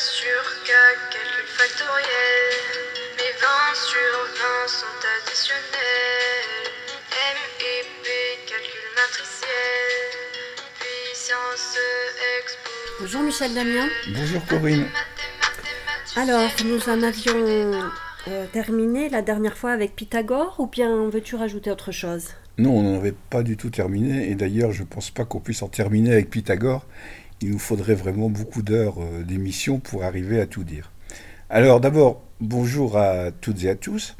sur K, calcul factoriel. Mes 20 sur 20 sont additionnels. M et P, calcul matriciel. Puissance. Bonjour Michel Damien. Bonjour Corinne. Alors, nous en avions euh, terminé la dernière fois avec Pythagore ou bien veux-tu rajouter autre chose? Non, on n'en avait pas du tout terminé, et d'ailleurs je ne pense pas qu'on puisse en terminer avec Pythagore. Il nous faudrait vraiment beaucoup d'heures euh, d'émission pour arriver à tout dire. Alors d'abord, bonjour à toutes et à tous.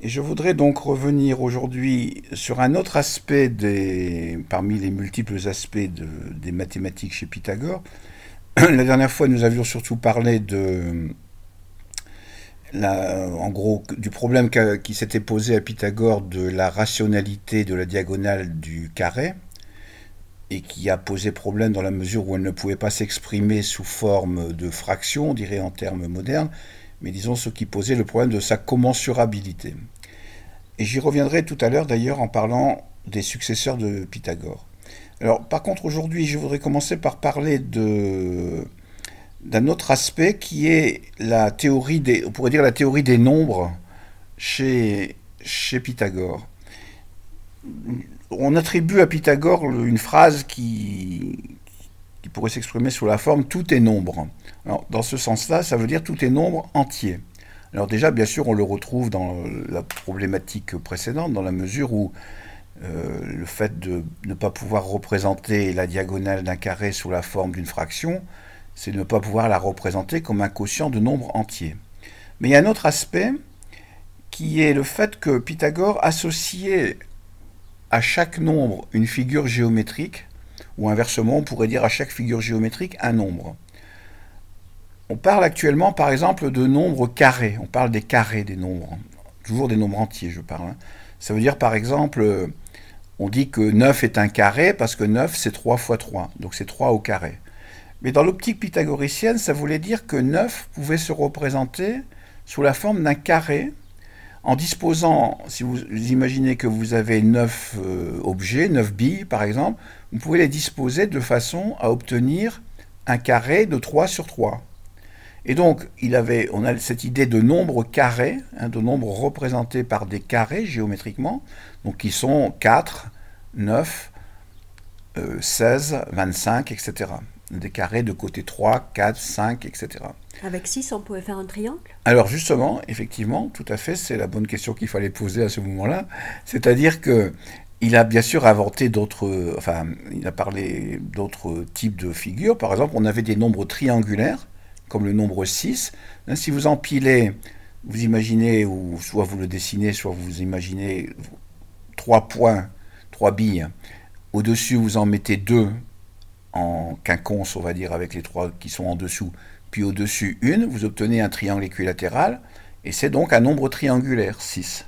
Et je voudrais donc revenir aujourd'hui sur un autre aspect des, parmi les multiples aspects de- des mathématiques chez Pythagore. La dernière fois, nous avions surtout parlé de, en gros, du problème qui s'était posé à Pythagore de la rationalité de la diagonale du carré, et qui a posé problème dans la mesure où elle ne pouvait pas s'exprimer sous forme de fraction, on dirait en termes modernes, mais disons ce qui posait le problème de sa commensurabilité. Et j'y reviendrai tout à l'heure d'ailleurs en parlant des successeurs de Pythagore. Alors par contre aujourd'hui je voudrais commencer par parler d'un autre aspect qui est la théorie des on pourrait dire la théorie des nombres chez chez Pythagore. On attribue à Pythagore une phrase qui pourrait s'exprimer sous la forme tout est nombre. Dans ce sens-là, ça veut dire tout est nombre entier. Alors déjà, bien sûr, on le retrouve dans la problématique précédente, dans la mesure où euh, le fait de ne pas pouvoir représenter la diagonale d'un carré sous la forme d'une fraction, c'est ne pas pouvoir la représenter comme un quotient de nombre entier. Mais il y a un autre aspect qui est le fait que Pythagore associait à chaque nombre une figure géométrique, ou inversement, on pourrait dire à chaque figure géométrique un nombre. On parle actuellement, par exemple, de nombres carrés. On parle des carrés des nombres. Toujours des nombres entiers, je parle. hein. Ça veut dire, par exemple, euh, on dit que 9 est un carré parce que 9, c'est 3 fois 3. Donc c'est 3 au carré. Mais dans l'optique pythagoricienne, ça voulait dire que 9 pouvait se représenter sous la forme d'un carré en disposant, si vous imaginez que vous avez 9 euh, objets, 9 billes par exemple, vous pouvez les disposer de façon à obtenir un carré de 3 sur 3. Et donc, il avait, on a cette idée de nombre carré, hein, de nombre représenté par des carrés géométriquement, donc qui sont 4, 9, euh, 16, 25, etc. Des carrés de côté 3, 4, 5, etc. Avec 6, on pouvait faire un triangle? Alors justement, effectivement, tout à fait, c'est la bonne question qu'il fallait poser à ce moment-là. C'est-à-dire que il a bien sûr inventé d'autres, enfin, il a parlé d'autres types de figures. Par exemple, on avait des nombres triangulaires, comme le nombre 6. Hein, Si vous empilez, vous imaginez, ou soit vous le dessinez, soit vous imaginez trois points, trois billes. Au-dessus, vous en mettez deux en quinconce, on va dire, avec les trois qui sont en dessous. Puis au-dessus, une, vous obtenez un triangle équilatéral, et c'est donc un nombre triangulaire, 6.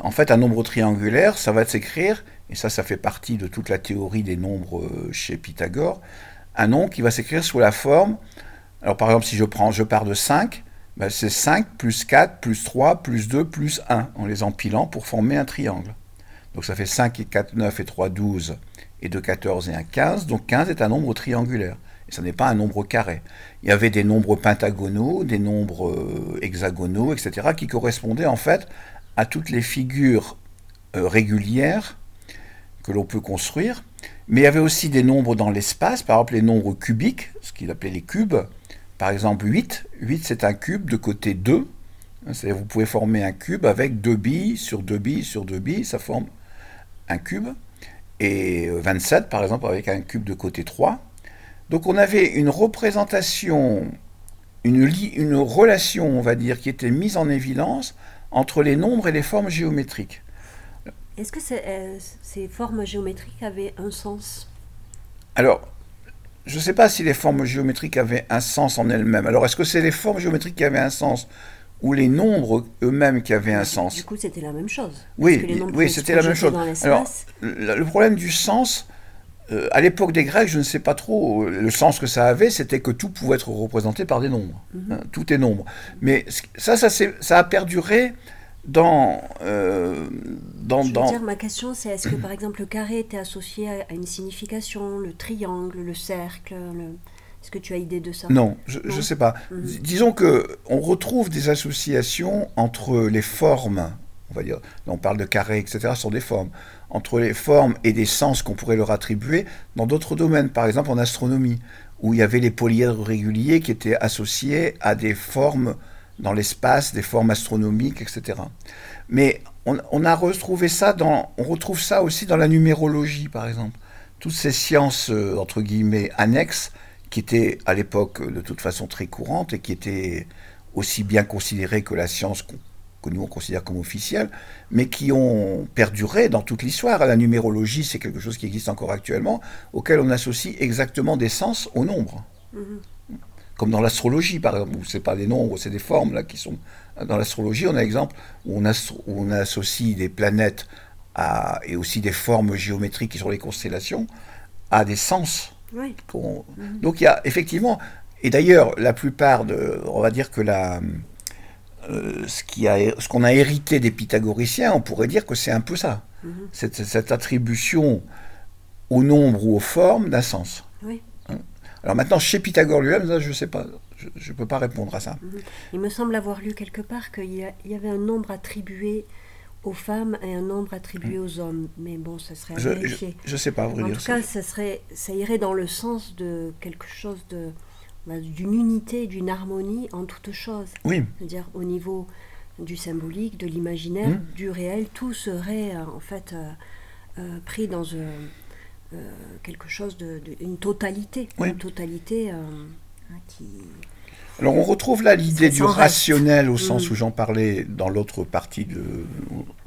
En fait, un nombre triangulaire, ça va s'écrire, et ça, ça fait partie de toute la théorie des nombres euh, chez Pythagore, un nombre qui va s'écrire sous la forme, alors par exemple, si je prends, je pars de 5, ben, c'est 5 plus 4 plus 3 plus 2 plus 1, en les empilant pour former un triangle. Donc ça fait 5 et 4, 9 et 3, 12, et 2, 14 et 1, 15, donc 15 est un nombre triangulaire, et ce n'est pas un nombre carré. Il y avait des nombres pentagonaux, des nombres euh, hexagonaux, etc., qui correspondaient en fait à toutes les figures euh, régulières que l'on peut construire. Mais il y avait aussi des nombres dans l'espace, par exemple les nombres cubiques, ce qu'il appelait les cubes. Par exemple 8, 8 c'est un cube de côté 2. C'est-à-dire vous pouvez former un cube avec deux billes sur deux billes sur deux billes, ça forme un cube. Et euh, 27 par exemple avec un cube de côté 3. Donc on avait une représentation, une, li- une relation, on va dire, qui était mise en évidence entre les nombres et les formes géométriques. Est-ce que euh, ces formes géométriques avaient un sens? Alors, je ne sais pas si les formes géométriques avaient un sens en elles-mêmes. Alors, est-ce que c'est les formes géométriques qui avaient un sens? Ou les nombres eux-mêmes qui avaient un sens Du coup, c'était la même chose. Oui, oui, c'était la même chose. Alors, le, problème du sens, euh, à l'époque des Grecs, je ne sais pas trop, le sens que ça avait, c'était que tout pouvait être représenté par des nombres. Mhm. Hein, tout est nombre. Mais ça, ça, ça a perduré dans... euh, dans, Je veux dans- dire, ma question, c'est est-ce que par exemple le carré était associé à à une signification, le triangle, le cercle, le- Est-ce que tu as idée de ça Non, je ne sais pas. Mhm. Disons que on retrouve des associations entre les formes, on va dire, on parle de carrés, etc., ce sont des formes, entre les formes et des sens qu'on pourrait leur attribuer dans d'autres domaines, par exemple en astronomie, où il y avait les polyèdres réguliers qui étaient associés à des formes dans l'espace, des formes astronomiques, etc. Mais on, on, a retrouvé ça dans, on retrouve ça aussi dans la numérologie, par exemple. Toutes ces sciences, euh, entre guillemets, annexes, qui étaient à l'époque de toute façon très courantes et qui étaient aussi bien considérées que la science que nous on considère comme officielle, mais qui ont perduré dans toute l'histoire. La numérologie, c'est quelque chose qui existe encore actuellement, auquel on associe exactement des sens au nombre. Mm-hmm. Comme dans l'astrologie, par exemple, où c'est pas des nombres, c'est des formes là qui sont. Dans l'astrologie, on a exemple où on, où on associe des planètes à, et aussi des formes géométriques qui sont les constellations à des sens. Oui. Donc il y a effectivement, et d'ailleurs la plupart de, on va dire que la, euh, ce qu'on a, a hérité des pythagoriciens, on pourrait dire que c'est un peu ça. -hmm. cette, cette, attribution au nombre ou aux formes d'un sens. Oui. Hein Alors maintenant, chez Pythagore lui-même, je ne sais pas, je ne peux pas répondre à ça. -hmm. Il me semble avoir lu quelque part qu'il y, y, avait un nombre attribué aux femmes et un nombre attribué mmh. aux hommes. Mais bon, ça serait à je, vérifier. Je ne sais pas, En dire tout cas, ça, serait, ça irait dans le sens de quelque chose de d'une unité, d'une harmonie en toutes choses. Oui. C'est-à-dire au niveau du symbolique, de l'imaginaire, Mmh. du réel, tout serait euh, en fait euh, euh, pris dans quelque chose de, de- une totalité, Oui. une totalité qui. Alors on retrouve là l'idée du reste. rationnel au sens Mm. où j'en parlais dans l'autre partie de,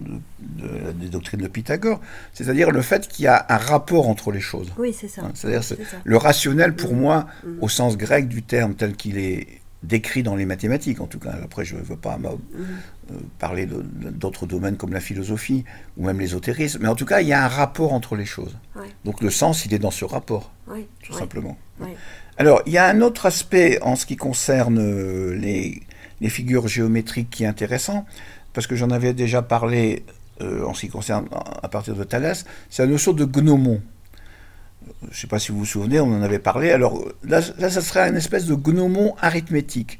de- de- des doctrines de Pythagore, c'est-à-dire le fait qu'il y a un rapport entre les choses. Oui, c'est ça. Hein, C'est-à-dire c'est- C'est ça. le rationnel pour Mm. moi, Mm. au sens grec du terme tel qu'il est décrit dans les mathématiques en tout cas. Après je ne veux pas euh, parler de- d'autres domaines comme la philosophie ou même l'ésotérisme, mais en tout cas il y a un rapport entre les choses. Ouais. Donc le sens il est dans ce rapport, tout ouais, simplement. Alors, il y a un autre aspect en ce qui concerne euh, les, figures géométriques qui est intéressant, parce que j'en avais déjà parlé euh, en ce qui concerne à partir de Thalès, c'est la notion de gnomon. Je ne sais pas si vous vous souvenez, on en avait parlé. Alors là, là ça serait une espèce de gnomon arithmétique.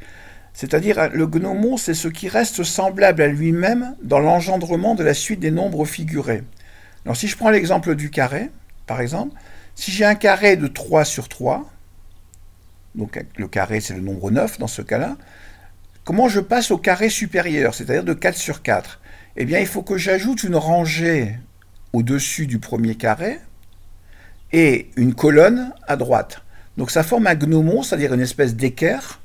C'est-à-dire, le gnomon, c'est ce qui reste semblable à lui-même dans l'engendrement de la suite des nombres figurés. Alors, si je prends l'exemple du carré, par exemple, si j'ai un carré de 3 sur 3, donc le carré c'est le nombre 9 dans ce cas-là, comment je passe au carré supérieur, c'est-à-dire de 4 sur 4 Eh bien il faut que j'ajoute une rangée au-dessus du premier carré et une colonne à droite. Donc ça forme un gnomon, c'est-à-dire une espèce d'équerre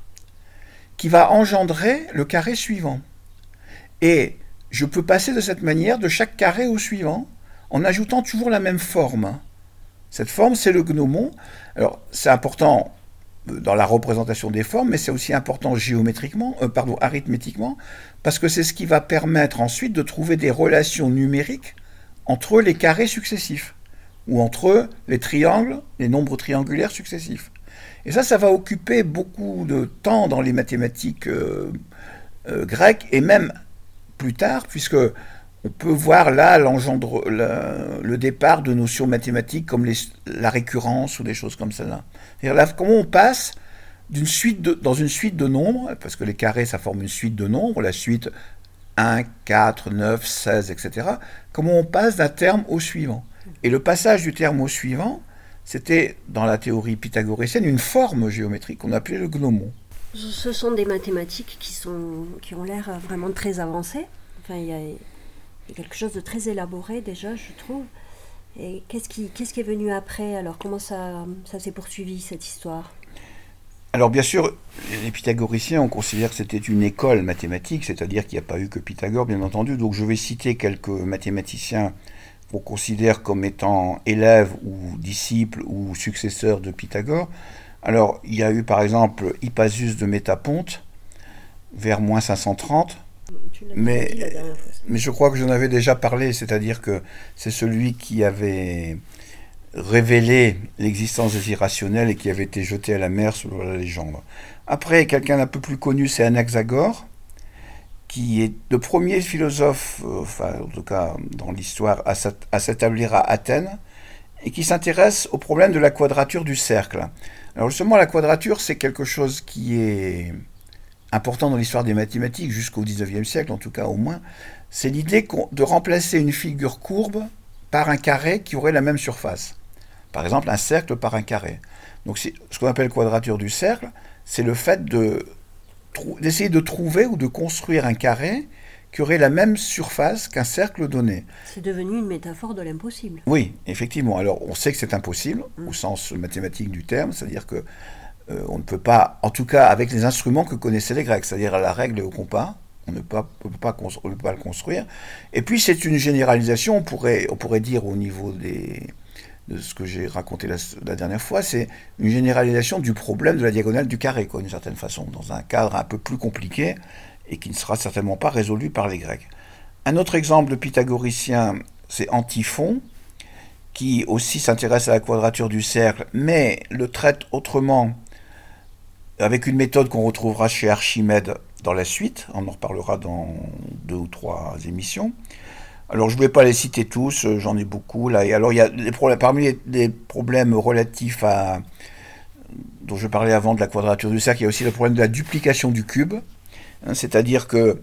qui va engendrer le carré suivant. Et je peux passer de cette manière de chaque carré au suivant en ajoutant toujours la même forme. Cette forme, c'est le gnomon. Alors, c'est important dans la représentation des formes, mais c'est aussi important géométriquement, euh, pardon, arithmétiquement, parce que c'est ce qui va permettre ensuite de trouver des relations numériques entre les carrés successifs, ou entre les triangles, les nombres triangulaires successifs. Et ça, ça va occuper beaucoup de temps dans les mathématiques euh, euh, grecques, et même plus tard, puisque on peut voir là le, le départ de notions mathématiques comme la récurrence ou des choses comme. C'est-à-dire là, comment on passe d'une suite dans une suite de nombres, parce que les carrés, ça forme une suite de nombres, la suite 1, 4, 9, 16, etc. Comment on passe d'un terme au suivant. Et le passage du terme au suivant, c'était, dans la théorie pythagoricienne, une forme géométrique qu'on appelait le gnomon. Ce sont des mathématiques qui, sont, qui ont l'air vraiment très avancées. Enfin, il y a quelque chose de très élaboré déjà, je trouve. Et qu'est-ce qui, est venu après Alors, comment ça, ça s'est poursuivi, cette histoire? Alors bien sûr, les pythagoriciens, on considère que c'était une école mathématique, c'est-à-dire qu'il n'y a pas eu que Pythagore, bien entendu. Donc je vais citer quelques mathématiciens qu'on considère comme étant élèves ou disciples ou successeurs de Pythagore. Alors il y a eu par exemple Hippasus de Métaponte, vers moins 530. Mais- je crois que j'en avais déjà parlé, c'est-à-dire que c'est celui qui avait révélé l'existence des irrationnels et qui avait été jeté à la mer selon la légende. Après, quelqu'un d'un peu plus connu, c'est Anaxagore, qui est le premier philosophe, euh, enfin en tout cas dans l'histoire, à s'établir à Athènes, et qui s'intéresse au problème de la quadrature du cercle. Alors justement, la quadrature, c'est quelque chose qui est important dans l'histoire des mathématiques jusqu'au 19e siècle, en tout cas au moins. C'est l'idée de remplacer une figure courbe par un carré qui aurait la même surface. Par exemple, un cercle par un carré. Donc ce qu'on appelle quadrature du cercle, c'est le fait d'essayer de trouver ou de construire un carré qui aurait la même surface qu'un cercle donné. C'est devenu une métaphore de l'impossible. Oui, effectivement. Alors on sait que c'est impossible mm. au sens mathématique du terme, c'est-à-dire que euh, on ne peut pas, en tout cas avec les instruments que connaissaient les Grecs, c'est-à-dire la règle au compas, on ne peut pas, le construire. Et puis c'est une généralisation, on pourrait, dire au niveau de ce que j'ai raconté la, dernière fois, c'est une généralisation du problème de la diagonale du carré, d'une certaine façon, dans un cadre un peu plus compliqué et qui ne sera certainement pas résolu par les Grecs. Un autre exemple de pythagoricien, c'est Antiphon, qui aussi s'intéresse à la quadrature du cercle, mais le traite autrement, avec une méthode qu'on retrouvera chez Archimède dans la suite, on en reparlera dans deux ou trois émissions. Alors je ne vais pas les citer tous, j'en ai beaucoup alors il y a parmi les, problèmes relatifs à dont je parlais avant de la quadrature du cercle, il y a aussi le problème de la duplication du cube. Hein, c'est-à-dire que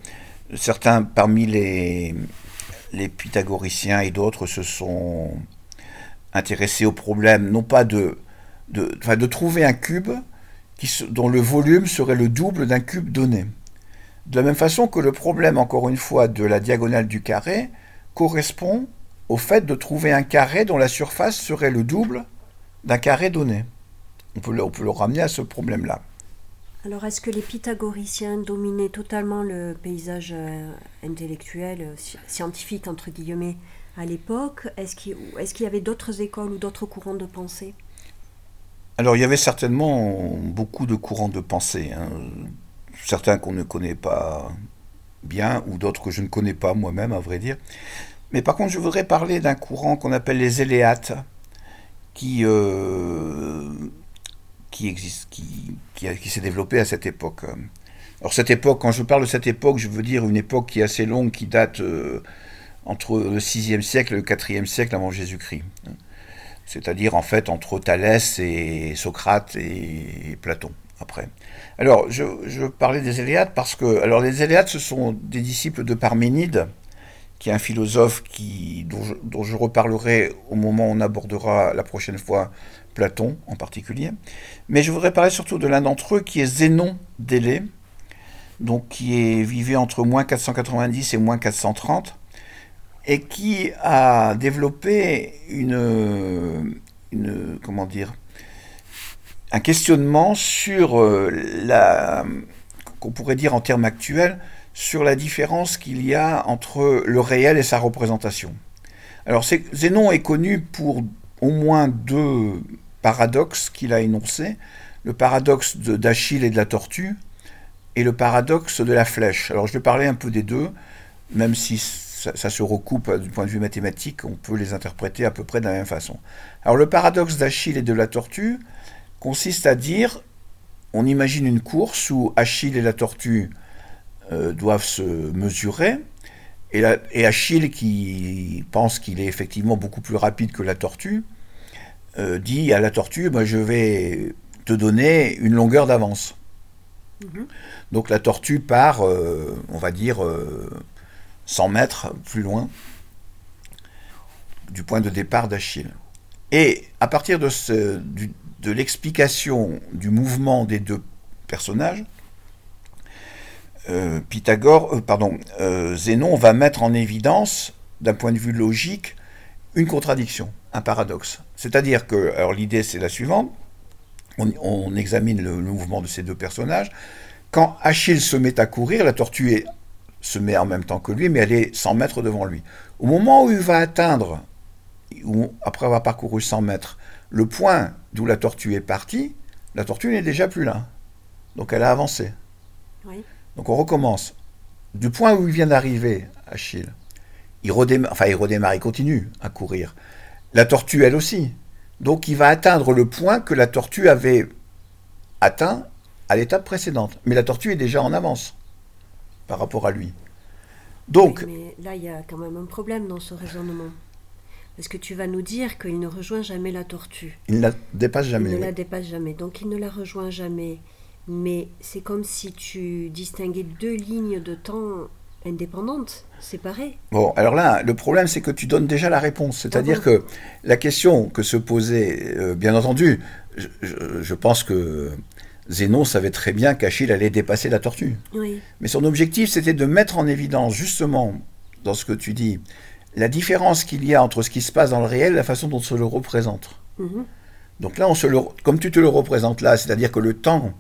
certains parmi les, les pythagoriciens et d'autres se sont intéressés au problème, non pas de, de trouver un cube dont le volume serait le double d'un cube donné. De la même façon que le problème, encore une fois, de la diagonale du carré correspond au fait de trouver un carré dont la surface serait le double d'un carré donné. On peut, le ramener à ce problème-là. Alors, est-ce que les pythagoriciens dominaient totalement le paysage euh, intellectuel, euh, scientifique, entre guillemets, à l'époque? Est-ce qu'il y avait d'autres écoles ou d'autres courants de pensée? Alors, il y avait certainement beaucoup de courants de pensée. Hein. Certains qu'on ne connaît pas bien, ou d'autres que je ne connais pas moi-même, à vrai dire. Mais par contre, je voudrais parler d'un courant qu'on appelle les éléates, qui... Euh, qui existe, qui, qui, s'est développé à cette époque. Alors cette époque, quand je parle de cette époque, je veux dire une époque qui est assez longue, qui date euh, entre le 6e siècle et le 4e siècle avant Jésus-Christ. C'est-à-dire en fait entre Thalès et Socrate et, Platon après. Alors je, parlais des Éléates parce que alors les Éléates ce sont des disciples de Parménide, qui est un philosophe qui, dont, je, dont je reparlerai au moment où on abordera la prochaine fois Platon en particulier. Mais je voudrais parler surtout de l'un d'entre eux qui est Zénon d'Élée, donc qui est vivait entre moins 490 et moins 430, et qui a développé une, comment dire, un questionnement sur euh, la, qu'on pourrait dire en termes actuels, sur la différence qu'il y a entre le réel et sa représentation. Alors Zénon est connu pour au moins deux paradoxe qu'il a énoncé, le paradoxe d'Achille et de la tortue, et le paradoxe de la flèche. Alors je vais parler un peu des deux, même si ça, se recoupe du point de vue mathématique, on peut les interpréter à peu près de la même façon. Alors le paradoxe d'Achille et de la tortue consiste à dire, on imagine une course où Achille et la tortue euh, doivent se mesurer, et, et Achille qui pense qu'il est effectivement beaucoup plus rapide que la tortue, euh, dit à la tortue, bah, je vais te donner une longueur d'avance. Mhm. Donc la tortue part, euh, on va dire, 100 euh, mètres plus loin du point de départ d'Achille. Et à partir de, l'explication du mouvement des deux personnages, Pythagore, pardon, Zénon va mettre en évidence, d'un point de vue logique, une contradiction un paradoxe. C'est-à-dire que, alors l'idée c'est la suivante, on, examine le, mouvement de ces deux personnages. Quand Achille se met à courir, la tortue se met en même temps que lui, mais elle est 100 mètres devant lui. Au moment où il va atteindre, après avoir parcouru 100 mètres, le point d'où la tortue est partie, la tortue n'est déjà plus là. Donc elle a avancé. Donc on recommence. Du point où il vient d'arriver, Achille, il redémarre, enfin il redémarre, il continue à courir. La tortue, elle aussi. Donc il va atteindre le point que la tortue avait atteint à l'étape précédente. Mais la tortue est déjà en avance par rapport à lui. Donc. mais là, il y a quand même un problème dans ce raisonnement. Parce que tu vas nous dire qu'il ne rejoint jamais la tortue. Il ne la dépasse jamais. Il ne oui. la dépasse jamais. Donc il ne la rejoint jamais. Mais c'est comme si tu distinguais deux lignes de temps indépendantes, séparées. Bon, alors là, le problème, c'est que tu donnes déjà la réponse. C'est-à-dire que la question que se posait, euh, bien entendu, je, je- je pense que Zénon savait très bien qu'Achille allait dépasser la tortue. Oui. Mais son objectif, c'était de mettre en évidence, justement, dans ce que tu dis, la différence qu'il y a entre ce qui se passe dans le réel et la façon dont on se le représente. Mhm. Donc là, on se le, comme tu te le représentes là, c'est-à-dire que le temps,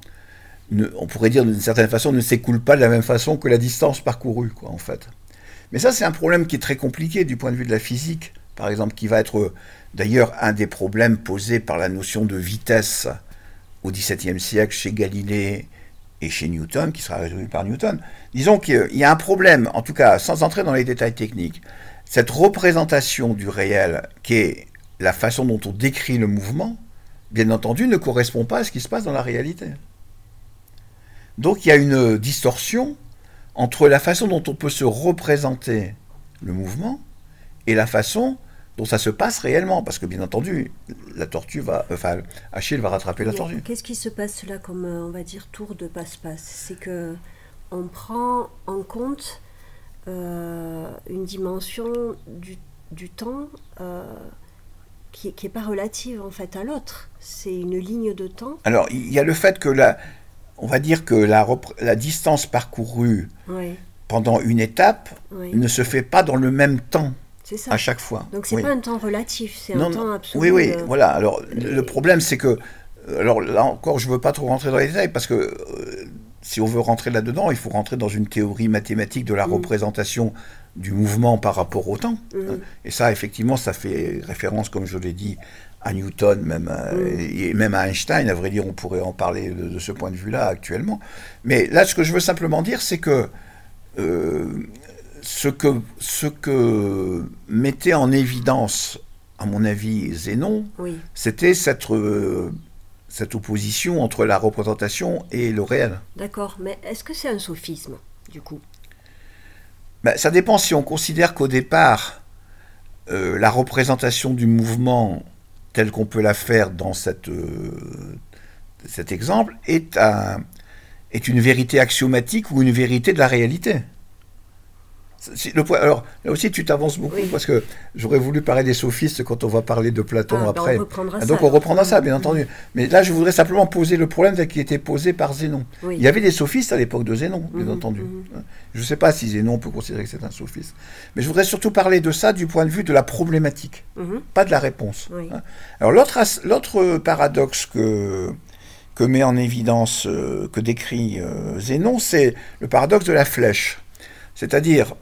ne- on pourrait dire d'une certaine façon, ne s'écoule pas de la même façon que la distance parcourue, quoi, en fait. Mais ça, c'est un problème qui est très compliqué du point de vue de la physique, par exemple, qui va être d'ailleurs un des problèmes posés par la notion de vitesse au XVIIe siècle chez Galilée et chez Newton, qui sera résolu par Newton. Disons qu'il y a un problème, en tout cas, sans entrer dans les détails techniques, cette représentation du réel, qui est la façon dont on décrit le mouvement, bien entendu, ne correspond pas à ce qui se passe dans la réalité. Donc il y a une distorsion entre la façon dont on peut se représenter le mouvement et la façon dont ça se passe réellement. Parce que bien entendu, la tortue va, enfin, Achille va rattraper la tortue. Qu'est-ce qui se passe là comme, euh, on va dire, tour de passe-passe? C'est que on prend en compte euh, une dimension du, du temps euh, qui n'est pas relative en fait à l'autre. C'est une ligne de temps. Alors il y a le fait que la, on va dire que la, distance parcourue Oui, pendant une étape oui. ne se fait pas dans le même temps C'est ça. à chaque fois. Donc c'est Oui. pas un temps relatif, c'est un non. temps absolu. Oui, oui, euh, voilà. Alors, le problème, c'est que. Alors là encore, je ne veux pas trop rentrer dans les détails parce que euh, si on veut rentrer là-dedans, il faut rentrer dans une théorie mathématique de la Mm. représentation du mouvement par rapport au temps. Mhm. hein. Et ça, effectivement, ça fait référence, comme je l'ai dit, à Newton, même à- Mm. et même à Einstein. À vrai dire, on pourrait en parler de, de ce point de vue-là actuellement. Mais là, ce que je veux simplement dire, c'est que euh, ce que, ce que mettait en évidence, à mon avis, Zénon, Oui, c'était cette, euh, cette opposition entre la représentation et le réel. d'accord. Mais est-ce que c'est un sophisme, du coup? Ben, ça dépend si on considère qu'au départ, euh, la représentation du mouvement telle qu'on peut la faire dans cette, euh, cet exemple est, un- est une vérité axiomatique ou une vérité de la réalité. Le point- alors là aussi tu t'avances beaucoup Oui. parce que j'aurais voulu parler des sophistes quand on va parler de Platon Ah, ben, après. on Ah, ça. donc on reprendra ça bien entendu. Mais là je voudrais simplement poser le problème tel qu'il était posé par Zénon. Oui. Il y avait des sophistes à l'époque de Zénon, bien Mhm, entendu. mhm. Je ne sais pas si Zénon peut considérer que c'est un sophiste. Mais je voudrais surtout parler de ça du point de vue de la problématique, Mhm. pas de la réponse. Oui. hein. Alors l'autre paradoxe que, que met en évidence, euh, que décrit euh, Zénon, c'est le paradoxe de la flèche. C'est-à-dire,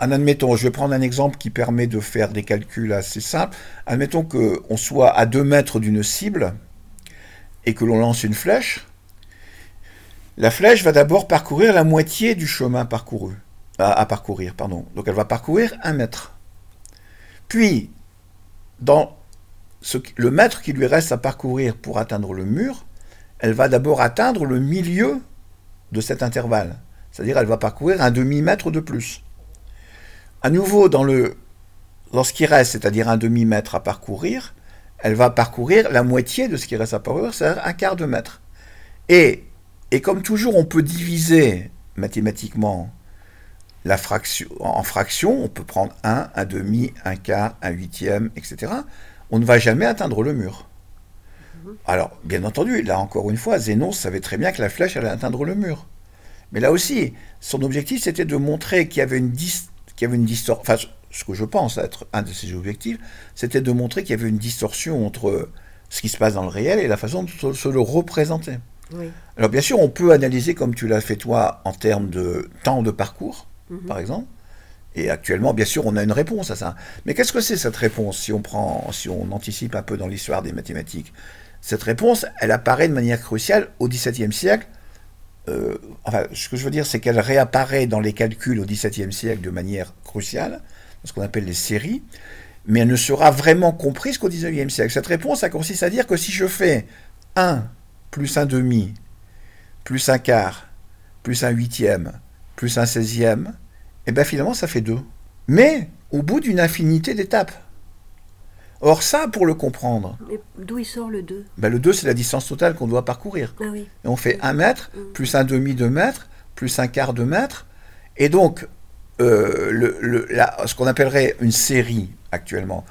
en admettons, je vais prendre un exemple qui permet de faire des calculs assez simples. Admettons qu'on soit à 2 mètres d'une cible et que l'on lance une flèche. La flèche va d'abord parcourir la moitié du chemin parcouru. À, parcourir, pardon. Donc elle va parcourir un mètre. Puis, dans le mètre qui lui reste à parcourir pour atteindre le mur, elle va d'abord atteindre le milieu de cet intervalle. C'est-à-dire elle va parcourir un demi-mètre de plus. À nouveau, dans le, qui reste, c'est-à-dire un demi-mètre à parcourir, elle va parcourir la moitié de ce qui reste à parcourir, c'est-à-dire un quart de mètre. Et, et comme toujours, on peut diviser mathématiquement la fraction, en fractions, on peut prendre un, un demi, un quart, un huitième, etc. On ne va jamais atteindre le mur. Alors, bien entendu, là encore une fois, Zénon savait très bien que la flèche allait atteindre le mur. Mais là aussi, son objectif, c'était de montrer qu'il y avait une, dis- qu'il y avait une distorsion. Enfin, ce que je pense être un de ses objectifs, c'était de montrer qu'il y avait une distorsion entre ce qui se passe dans le réel et la façon de se- le représenter. Oui. Alors bien sûr, on peut analyser comme tu l'as fait toi en termes de temps de parcours, Mhm. par exemple. Et actuellement, bien sûr, on a une réponse à ça. Mais qu'est-ce que c'est cette réponse si on prend, si on anticipe un peu dans l'histoire des mathématiques? Cette réponse, elle apparaît de manière cruciale au XVIIe siècle. Euh, enfin, ce que je veux dire, c'est qu'elle réapparaît dans les calculs au XVIIe siècle de manière cruciale, ce qu'on appelle les séries, mais elle ne sera vraiment comprise qu'au XIXe siècle. Cette réponse, ça consiste à dire que si je fais 1 plus un demi, plus un quart, plus un huitième, plus un seizième, et bien finalement ça fait 2. Mais au bout d'une infinité d'étapes. Or ça, pour le comprendre, Mais d'où il sort le 2 ben, le 2, c'est la distance totale qu'on doit parcourir. Ah oui. Et on fait un mètre, plus un demi de mètre, plus un quart de mètre. Et donc, euh, le, le- la- ce qu'on appellerait une série actuellement,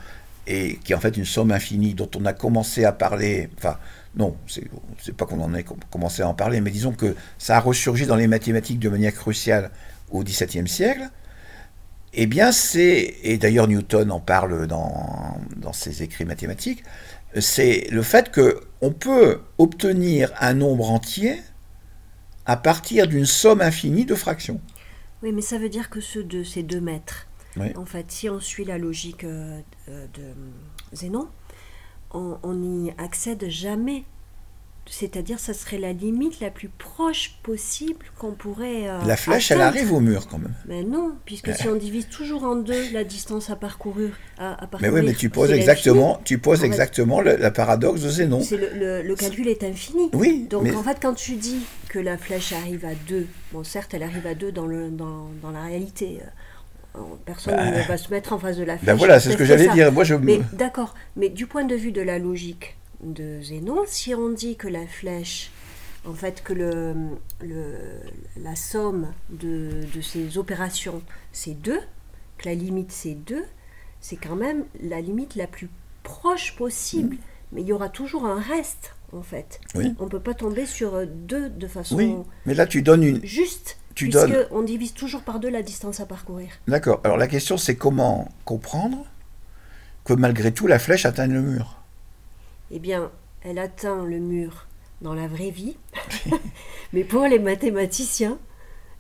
et qui est en fait une somme infinie dont on a commencé à parler, enfin, non, c'est pas qu'on en ait com- commencé à en parler, mais disons que ça a ressurgi dans les mathématiques de manière cruciale au XVIIe siècle. Eh bien, c'est, et d'ailleurs Newton en parle dans, dans ses écrits mathématiques, c'est le fait que on peut obtenir un nombre entier à partir d'une somme infinie de fractions. Oui, mais ça veut dire que ce 2, c'est 2 mètres. Oui. En fait, si on suit la logique euh, euh, de Zénon, on on n'y accède jamais. C'est-à-dire, ça serait la limite la plus proche possible qu'on pourrait. euh, La flèche, elle arrive au mur quand même. Mais non, puisque si on divise toujours en deux la distance à parcourir, à, à Mais parcourir oui, mais tu poses exactement, tu poses fait- exactement le, la paradoxe de Zénon. le, le- le calcul est infini. Oui, Donc mais en fait, quand tu dis que la flèche arrive à 2, bon certes elle arrive à 2 dans, le, dans, dans la réalité, euh, personne Bah, ne va se mettre en face de la flèche. ben voilà, c'est ce que j'allais dire. Moi, je, Mais d'accord, mais du point de vue de la logique de Zénon, si on dit que la flèche, en fait que le, le, la somme de, de ces opérations c'est 2, que la limite c'est 2, c'est quand même la limite la plus proche possible. Mais il y aura toujours un reste, en fait. Oui. On ne peut pas tomber sur 2 de façon oui, mais là, tu donnes une. juste, Tu puisque donnes- on divise toujours par 2 la distance à parcourir. D'accord. Alors la question, c'est comment comprendre que malgré tout, la flèche atteint le mur? Eh bien, elle atteint le mur dans la vraie vie, mais pour les mathématiciens,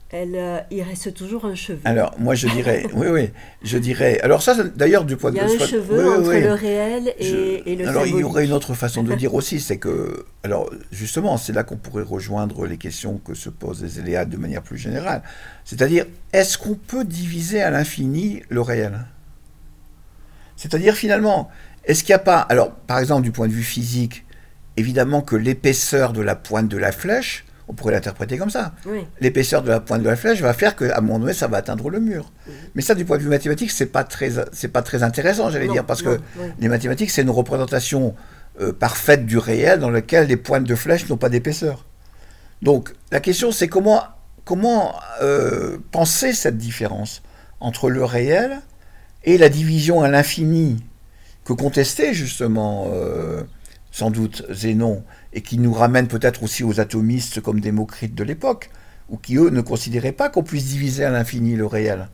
elle, euh, il reste toujours un cheveu. Alors, moi, je dirais, oui, oui, je dirais. Alors ça, d'ailleurs, du point il de y a vue, un soit- cheveu oui, entre oui. le réel et, Je- et le Alors, il y aurait une autre façon de dire aussi, c'est que, alors, justement, c'est là qu'on pourrait rejoindre les questions que se posent les Éléades de manière plus générale. C'est-à-dire, est-ce qu'on peut diviser à l'infini le réel? C'est-à-dire, finalement, est-ce qu'il n'y a pas, alors, par exemple, du point de vue physique, évidemment que l'épaisseur de la pointe de la flèche, on pourrait l'interpréter comme ça. Oui. L'épaisseur de la pointe de la flèche va faire qu'à un moment donné, ça va atteindre le mur. Mais ça, du point de vue mathématique, c'est pas très, c'est pas très intéressant, j'allais dire, parce non, que oui. les mathématiques, c'est une représentation euh, parfaite du réel dans lequel les pointes de flèche n'ont pas d'épaisseur. Donc, la question, c'est comment, comment euh, penser cette différence entre le réel et la division à l'infini que contestait justement, euh, sans doute, Zénon, et qui nous ramène peut-être aussi aux atomistes comme Démocrite de l'époque, ou qui, eux, ne considéraient pas qu'on puisse diviser à l'infini le réel.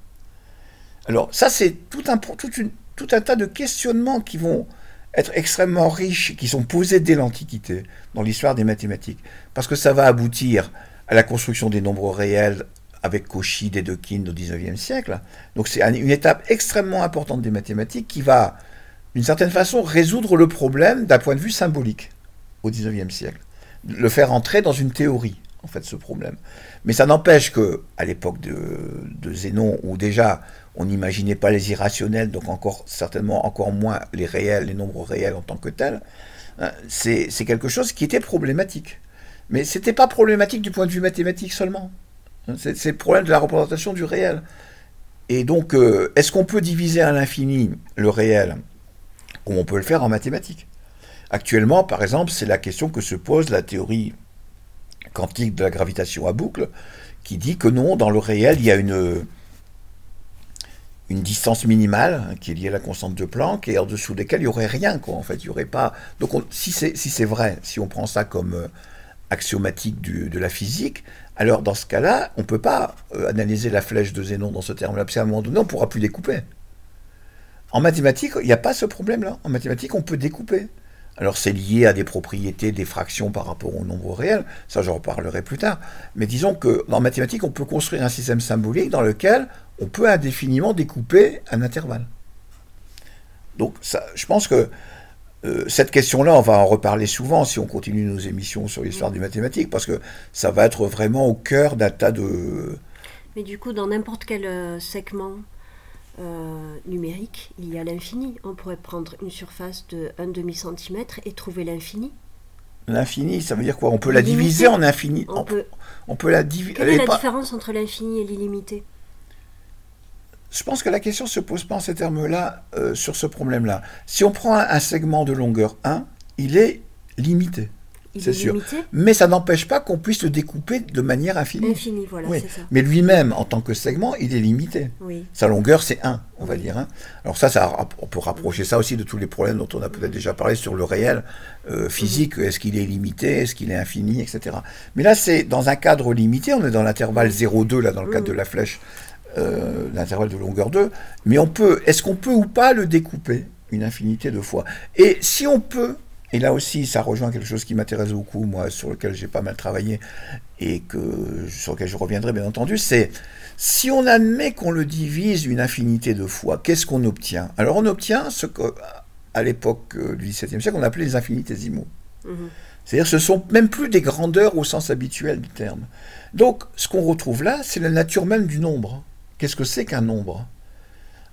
Alors, ça, c'est tout un, tas de questionnements qui vont être extrêmement riches, qui sont posés dès l'Antiquité, dans l'histoire des mathématiques. Parce que ça va aboutir à la construction des nombres réels avec Cauchy, Dedekind au XIXe siècle. Donc c'est un- une étape extrêmement importante des mathématiques qui va, d'une certaine façon, résoudre le problème d'un point de vue symbolique au XIXe siècle. Le faire entrer dans une théorie, en fait, ce problème. Mais ça n'empêche que, à l'époque de, Zénon, où déjà on n'imaginait pas les irrationnels, donc encore certainement encore moins les réels, les nombres réels en tant que tels, hein, c'est quelque chose qui était problématique. Mais c'était pas problématique du point de vue mathématique seulement. Hein, C'est c'est le problème de la représentation du réel. Et donc, euh, est-ce qu'on peut diviser à l'infini le réel comme on peut le faire en mathématiques Actuellement, par exemple, c'est la question que se pose la théorie quantique de la gravitation à boucle, qui dit que non, dans le réel, il y a une, distance minimale hein, qui est liée à la constante de Planck et en dessous desquelles il n'y aurait rien, quoi, en fait. Il. Donc, on- si c'est vrai, si on prend ça comme euh, axiomatique de la physique, alors dans ce cas-là, on ne peut pas euh, analyser la flèche de Zénon dans ce terme-là, parce qu'à un moment donné, on ne pourra plus découper. En mathématiques, il n'y a pas ce problème-là. En mathématiques, on peut découper. Alors c'est lié à des propriétés des fractions par rapport au nombre réel, ça j'en reparlerai plus tard. Mais disons que en mathématiques, on peut construire un système symbolique dans lequel on peut indéfiniment découper un intervalle. Donc ça, je pense que euh, cette question-là, on va en reparler souvent si on continue nos émissions sur l'histoire des mathématiques, parce que ça va être vraiment au cœur d'un tas de... Mais du coup, dans n'importe quel euh, segment euh, numérique, il y a l'infini. On pourrait prendre une surface de 1 demi-centimètre et trouver l'infini. L'infini, ça veut dire quoi? On peut la diviser en infini. On peut... on peut la diviser. Quelle est la différence entre l'infini et l'illimité? Je pense que la question se pose pas en ces termes-là euh, sur ce problème-là. Si on prend un, un segment de longueur 1, il est limité. C'est est sûr. Mais ça n'empêche pas qu'on puisse le découper de manière infinie. Infini, voilà, Oui. c'est ça. Mais lui-même, en tant que segment, il est limité. Oui. Sa longueur, c'est 1, on va dire. hein. Alors ça, ça, on peut rapprocher ça aussi de tous les problèmes dont on a peut-être déjà parlé sur le réel euh, physique. Est-ce qu'il est limité? Est-ce qu'il est infini? Etc. Mais là, c'est dans un cadre limité. On est dans l'intervalle 0,2, là, dans le cadre de la flèche, euh, l'intervalle de longueur 2. Mais on peut, est-ce qu'on peut ou pas le découper? Une infinité de fois Et si on peut, et là aussi, ça rejoint quelque chose qui m'intéresse beaucoup, moi, sur lequel j'ai pas mal travaillé, et que, sur lequel je reviendrai bien entendu, c'est si on admet qu'on le divise une infinité de fois, qu'est-ce qu'on obtient? Alors on obtient ce que, à l'époque euh, du XVIIe siècle, on appelait les infinitésimaux. Mhm. C'est-à-dire ce sont même plus des grandeurs au sens habituel du terme. Donc ce qu'on retrouve là, c'est la nature même du nombre. Qu'est-ce que c'est qu'un nombre?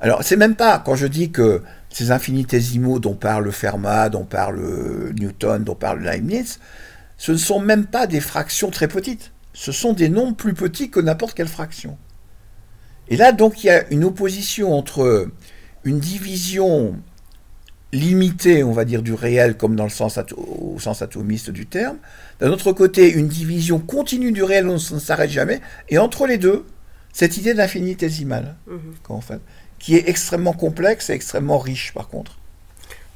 Alors c'est même pas quand je dis que ces infinitésimaux dont parle Fermat, dont parle euh, Newton, dont parle Leibniz, ce ne sont même pas des fractions très petites. Ce sont des nombres plus petits que n'importe quelle fraction. Et là, donc, il y a une opposition entre une division limitée, on va dire, du réel, comme dans le sens ato- au sens atomiste du terme. D'un autre côté, une division continue du réel, on ne s'arrête jamais. Et entre les deux, cette idée d'infinitésimal, en fait, qui est extrêmement complexe et extrêmement riche, par contre.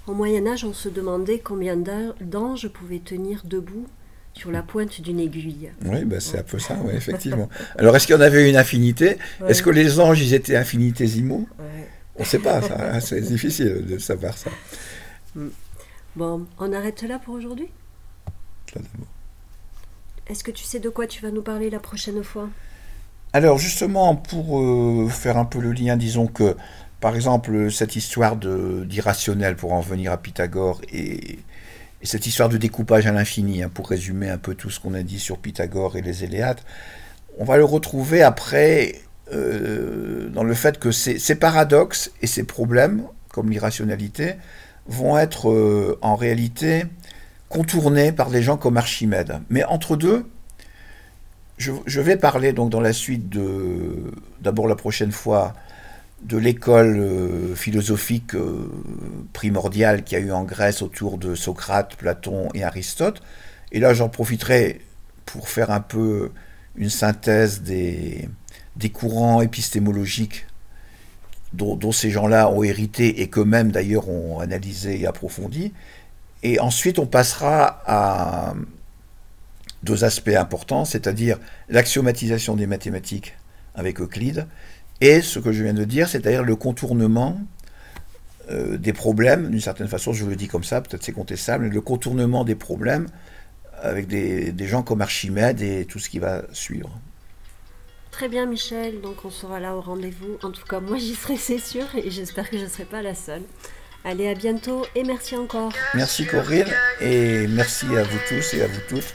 Au Moyen Âge, on se demandait combien d'an- d'anges pouvaient tenir debout sur la pointe d'une aiguille. Oui, bah, c'est un peu ça, oui, effectivement. Alors, est-ce qu'il y en avait une infinité? Est-ce que les anges, ils étaient infinitésimaux? On ne sait pas, hein, c'est difficile de savoir ça. Bon, on arrête là pour aujourd'hui? Est-ce que tu sais de quoi tu vas nous parler la prochaine fois? Alors justement, pour euh, faire un peu le lien, disons que, par exemple, cette histoire d'irrationnel, pour en venir à Pythagore, et, et cette histoire de découpage à l'infini, hein, pour résumer un peu tout ce qu'on a dit sur Pythagore et les Éléates, on va le retrouver après euh, dans le fait que ces, ces paradoxes et ces problèmes, comme l'irrationalité, vont être euh, en réalité contournés par des gens comme Archimède. Mais entre deux, je, vais parler donc dans la suite de, d'abord la prochaine fois, de l'école euh, philosophique euh, primordiale qu'il y a eu en Grèce autour de Socrate, Platon et Aristote. Et là, j'en profiterai pour faire un peu une synthèse des, des courants épistémologiques dont, dont ces gens-là ont hérité et qu'eux-mêmes d'ailleurs ont analysé et approfondi. Et ensuite, on passera à deux aspects importants, c'est-à-dire l'axiomatisation des mathématiques avec Euclide et ce que je viens de dire, c'est-à-dire le contournement euh, des problèmes, d'une certaine façon, je le dis comme ça, peut-être c'est contestable, mais le contournement des problèmes avec des, des gens comme Archimède et tout ce qui va suivre. Très bien Michel, donc on sera là au rendez-vous. En tout cas, moi j'y serai, c'est sûr, et j'espère que je ne serai pas la seule. Allez, à bientôt et merci encore. Merci Corinne et merci à vous tous et à vous toutes.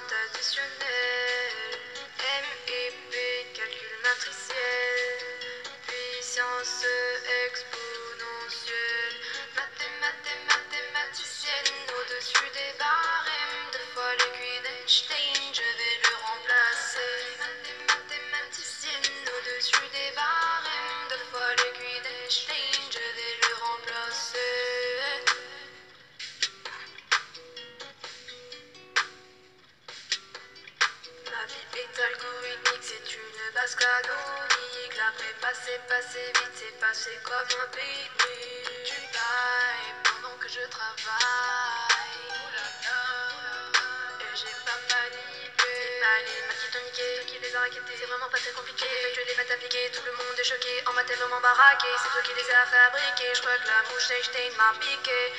C'est passé vite, c'est passé comme un pique-nique. Tu bailles pendant que je travaille. Oh. Et j'ai pas paniqué. Bah, les maths qui t'ont niqué, qui les a raquettés. C'est vraiment pas très compliqué. Effectuer les maths appliquées, tout le monde est choqué. En maths, vraiment baraqué. C'est toi qui les as fabriqués. Je crois que la mouche Einstein m'a piqué.